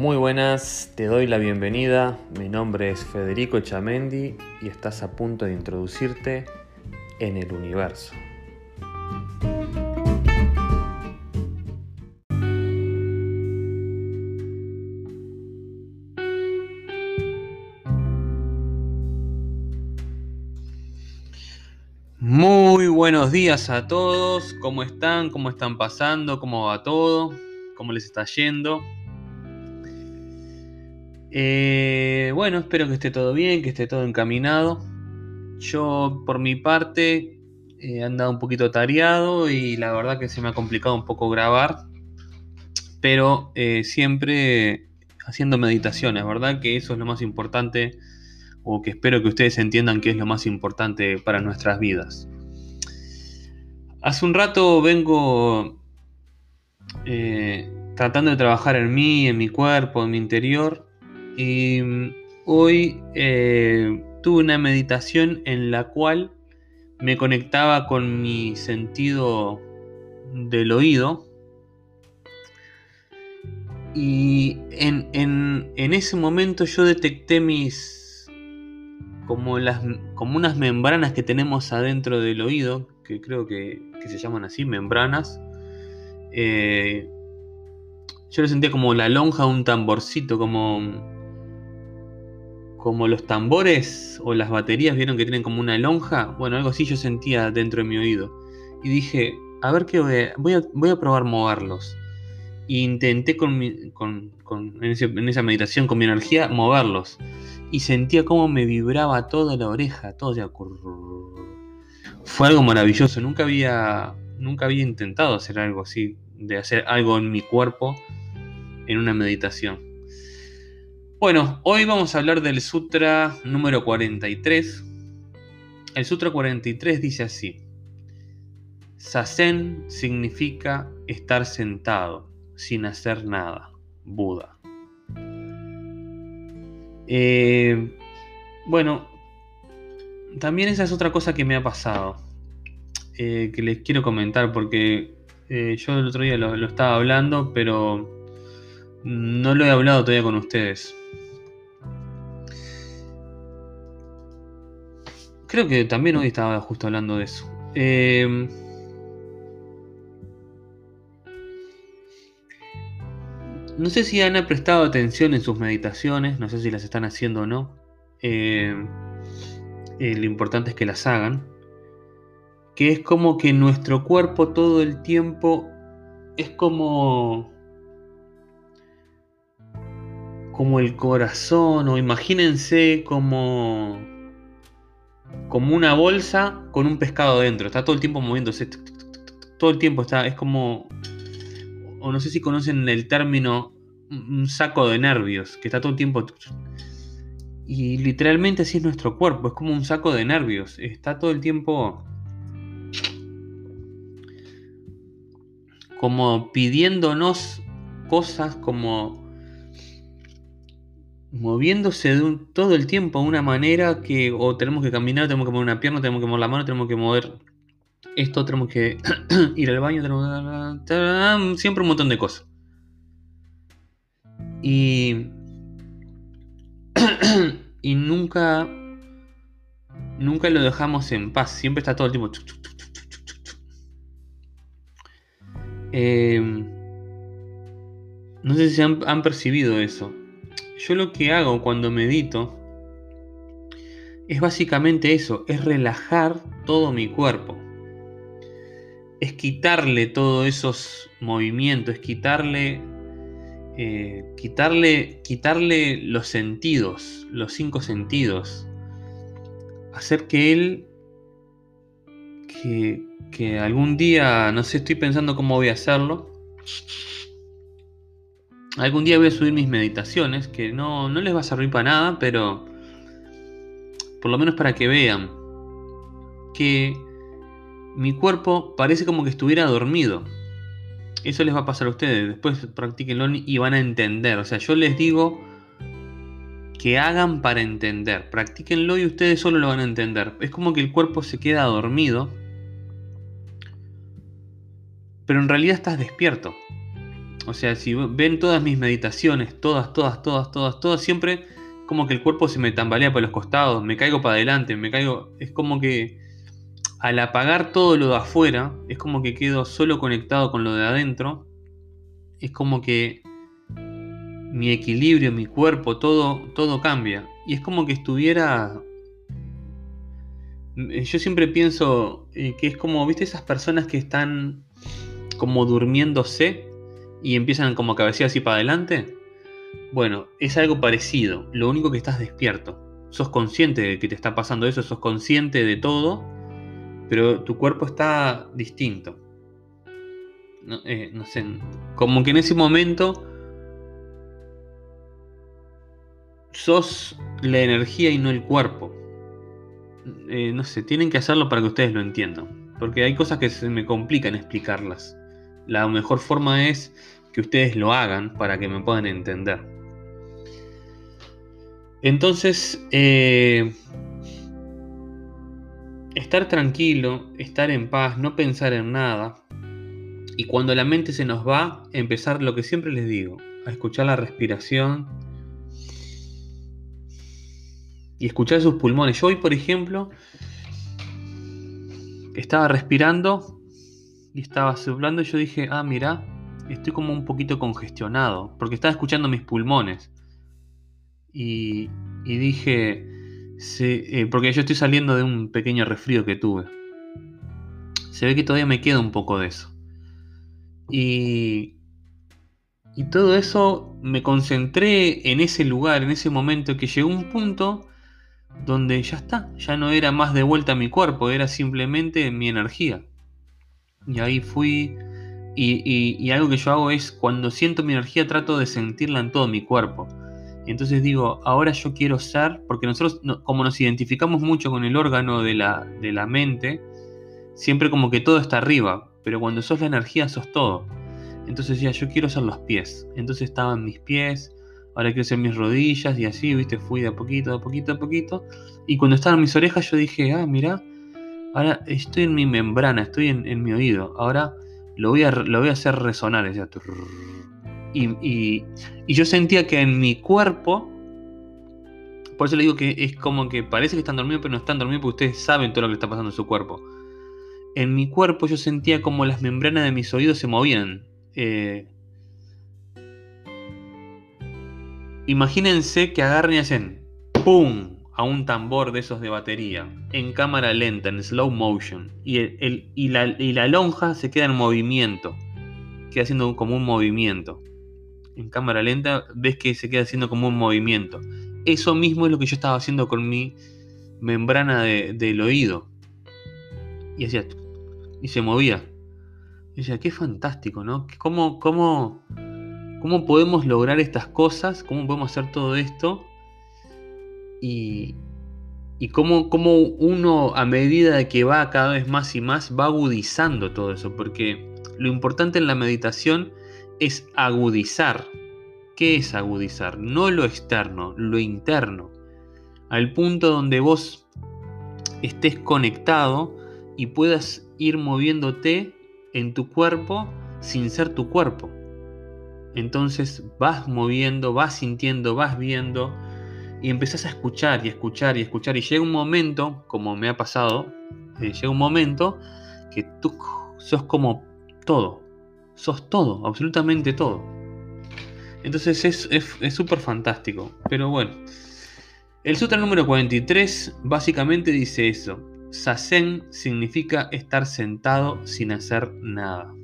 Muy buenas, te doy la bienvenida. Mi nombre es Federico Chamendi y estás a punto de introducirte en el universo. Muy buenos días a todos, ¿cómo están? ¿Cómo están pasando? ¿Cómo va todo? ¿Cómo les está yendo? Eh, bueno, espero que esté todo bien, que esté todo encaminado. Yo, por mi parte, he andado un poquito tareado y la verdad que se me ha complicado un poco grabar, pero eh, siempre haciendo meditaciones, ¿verdad? Que eso es lo más importante, o que espero que ustedes entiendan que es lo más importante para nuestras vidas. Hace un rato vengo eh, tratando de trabajar en mí, en mi cuerpo, en mi interior, y mm, hoy eh, tuve una meditación en la cual me conectaba con mi sentido del oído. Y en, ese momento yo detecté mis. como las. como unas membranas que tenemos adentro del oído, que creo que, se llaman así, membranas. Eh, yo lo sentía como la lonja de un tamborcito, como como los tambores o las baterías, vieron que tienen como una lonja. Bueno, algo así yo sentía dentro de mi oído. Y dije, a ver qué voy a, voy a, probar moverlos. E intenté con, en, esa meditación, con mi energía, moverlos. Y sentía cómo me vibraba toda la oreja, todo ya. Fue algo maravilloso. Nunca había, nunca había intentado hacer algo así, de hacer algo en mi cuerpo en una meditación. Bueno, hoy vamos a hablar del Sutra número 43. El Sutra 43 dice así. Sasen significa estar sentado, sin hacer nada. Buda. Eh, bueno, también esa es otra cosa que me ha pasado. Eh, que les quiero comentar porque eh, yo el otro día lo estaba hablando, pero no lo he hablado todavía con ustedes. Creo que también hoy estaba justo hablando de eso. Em, no sé si han prestado atención en sus meditaciones, no sé si las están haciendo o no. Em, eh, lo importante es que las hagan. Que es como que nuestro cuerpo todo el tiempo es como como el corazón o imagínense como como una bolsa con un pescado dentro. Está todo el tiempo moviéndose. Todo el tiempo está. Es como. O no sé si conocen el término un saco de nervios. Que está todo el tiempo. Y literalmente así es nuestro cuerpo. Es como un saco de nervios. Está todo el tiempo. Como pidiéndonos cosas como moviéndose de todo el tiempo de una manera que o tenemos que caminar, tenemos que mover una pierna, tenemos que mover la mano, tenemos que mover esto, tenemos que ir al baño, tenemos siempre un montón de cosas. Y y nunca nunca lo dejamos en paz, siempre está todo el tiempo em, no sé si han percibido eso. Yo lo que hago cuando medito es básicamente eso, es relajar todo mi cuerpo. Es quitarle todos esos movimientos, es quitarle, eh, quitarle, quitarle los sentidos, los cinco sentidos. Hacer que él, que, que algún día, no sé, estoy pensando cómo voy a hacerlo, Algún día voy a subir mis meditaciones, que no, no les va a servir para nada, pero por lo menos para que vean que mi cuerpo parece como que estuviera dormido. Eso les va a pasar a ustedes. Después practiquenlo y van a entender. O sea, yo les digo que hagan para entender. Practíquenlo y ustedes solo lo van a entender. Es como que el cuerpo se queda dormido. Pero en realidad estás despierto O sea, si ven todas mis meditaciones, todas, todas, todas, todas, todas, siempre como que el cuerpo se me tambalea por los costados, me caigo para adelante, me caigo. Es como que al apagar todo lo de afuera, es como que quedo solo conectado con lo de adentro. Es como que mi equilibrio, mi cuerpo, todo, todo cambia. Y es como que estuviera yo siempre pienso eh, que es como, ¿viste esas personas que están como durmiéndose y empiezan como a cabecear así para adelante? Bueno, es algo parecido, lo único que estás despierto. Sos consciente de que te está pasando eso, sos consciente de todo, pero tu cuerpo está distinto. No, eh, sé, como que en ese momento sos la energía y no el cuerpo. Eh, no sé, tienen que hacerlo para que ustedes lo entiendan. Porque hay cosas que se me complican explicarlas. La mejor forma es que ustedes lo hagan para que me puedan entender. Entonces, eh, estar tranquilo, estar en paz, no pensar en nada. Y cuando la mente se nos va, empezar lo que siempre les digo, a escuchar la respiración y escuchar sus pulmones. Yo hoy, por ejemplo, estaba respirando y estaba soplando y yo dije, ah, mira, estoy como un poquito congestionado, porque estaba escuchando mis pulmones. Y, dije, eh, porque yo estoy saliendo de un pequeño resfrío que tuve. Se ve que todavía me queda un poco de eso. Y, y todo eso me concentré en ese lugar, en ese momento, que llegó un punto donde ya está, ya no era más de vuelta mi cuerpo, era simplemente mi energía. Y ahí fui, y, algo que yo hago es, cuando siento mi energía, trato de sentirla en todo mi cuerpo. Entonces digo, ahora yo quiero ser, porque nosotros, como nos identificamos mucho con el órgano de la, de la mente, siempre como que todo está arriba, pero cuando sos la energía sos todo. Entonces decía, yo quiero ser los pies. Entonces estaban mis pies, ahora quiero hacer mis rodillas y así, viste, fui de a poquito, de a poquito, de a poquito. Y cuando estaban mis orejas yo dije, ah, mira, ahora estoy en mi membrana, estoy en, mi oído, ahora lo voy a, lo voy a hacer resonar. Y, y, y yo sentía que en mi cuerpo, por eso le digo que es como que parece que están dormidos, pero no están dormidos porque ustedes saben todo lo que está pasando en su cuerpo. En mi cuerpo yo sentía como las membranas de mis oídos se movían. Eh, Imagínense que agarren y hacen ¡pum! A un tambor de esos de batería, en cámara lenta, en slow motion, y, el, y, la, y la lonja se queda en movimiento, queda haciendo como un movimiento. En cámara lenta ves que se queda haciendo como un movimiento. Eso mismo es lo que yo estaba haciendo con mi membrana del oído. Y hacía. Y se movía. Y decía, qué fantástico, ¿no? ¿Cómo, cómo, ¿Cómo podemos lograr estas cosas? ¿Cómo podemos hacer todo esto? Y, cómo, cómo, uno a medida que va cada vez más y más va agudizando todo eso. Porque lo importante en la meditación es agudizar. ¿Qué es agudizar? No lo externo, lo interno. Al punto donde vos estés conectado y puedas ir moviéndote en tu cuerpo sin ser tu cuerpo. Entonces vas moviendo, vas sintiendo, vas viendo y empezás a escuchar y escuchar y escuchar y llega un momento, como me ha pasado, eh, llega un momento que tú sos como todo, sos todo, absolutamente todo. Entonces es súper fantástico, pero bueno. El sutra número 43 básicamente dice eso. Sasen significa estar sentado sin hacer nada.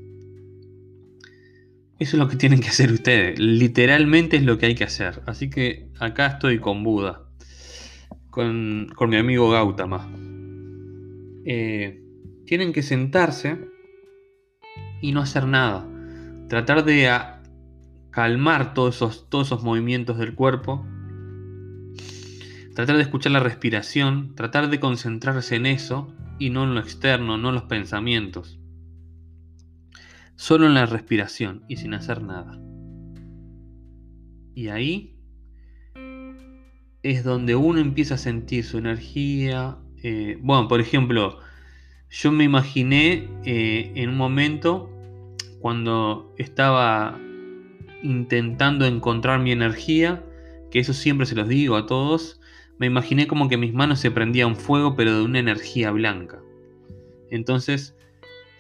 Eso es lo que tienen que hacer ustedes. Literalmente es lo que hay que hacer. Así que acá estoy con Buda. Con, mi amigo Gautama. Eh, tienen que sentarse y no hacer nada. Tratar de calmar todos esos, todos esos movimientos del cuerpo. Tratar de escuchar la respiración. Tratar de concentrarse en eso y no en lo externo, no en los pensamientos solo en la respiración y sin hacer nada. Y ahí es donde uno empieza a sentir su energía. Eh, bueno, por ejemplo, yo me imaginé eh, en un momento cuando estaba intentando encontrar mi energía, que eso siempre se los digo a todos, me imaginé como que mis manos se prendían fuego, pero de una energía blanca. Entonces,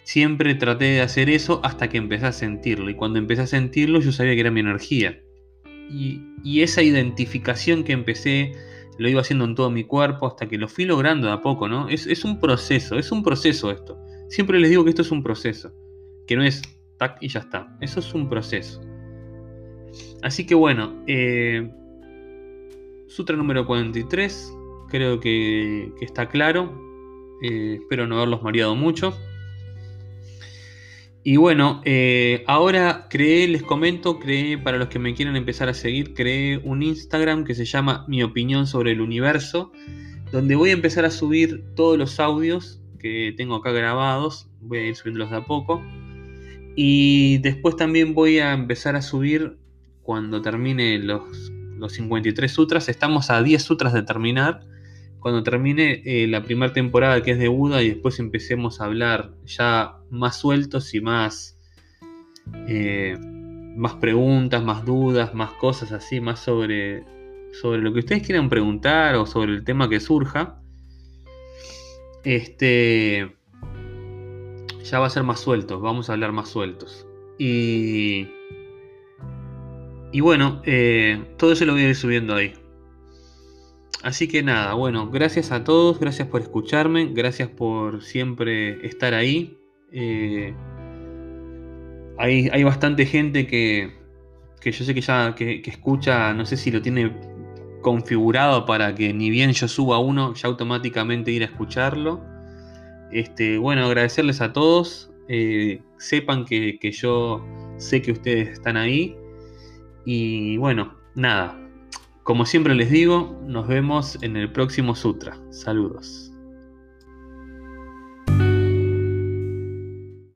siempre traté de hacer eso hasta que empecé a sentirlo. Y cuando empecé a sentirlo, yo sabía que era mi energía. Y, esa identificación que empecé, lo iba haciendo en todo mi cuerpo hasta que lo fui logrando de a poco, ¿no? Es, un proceso, es un proceso esto. Siempre les digo que esto es un proceso, que no es tac y ya está. Eso es un proceso. Así que bueno, eh, Sutra número 43, creo que, está claro. Eh, espero no haberlos mareado mucho. Y bueno, eh, ahora creé, les comento, creé, para los que me quieran empezar a seguir, creé un Instagram que se llama Mi opinión sobre el universo, donde voy a empezar a subir todos los audios que tengo acá grabados, voy a ir subiéndolos de a poco. Y después también voy a empezar a subir, cuando termine los, los 53 sutras, estamos a 10 sutras de terminar cuando termine eh, la primera temporada que es de Buda y después empecemos a hablar ya más sueltos y más, eh, más preguntas, más dudas, más cosas así, más sobre, sobre lo que ustedes quieran preguntar o sobre el tema que surja, este, ya va a ser más suelto, vamos a hablar más sueltos. Y, y bueno, eh, todo eso lo voy a ir subiendo ahí. Así que nada, bueno, gracias a todos, gracias por escucharme, gracias por siempre estar ahí. Eh, hay, bastante gente que, yo sé que ya que, escucha, no sé si lo tiene configurado para que ni bien yo suba uno, ya automáticamente ir a escucharlo. Este, bueno, agradecerles a todos. Eh, sepan que, que yo sé que ustedes están ahí. Y bueno, nada, como siempre les digo, nos vemos en el próximo sutra. Saludos.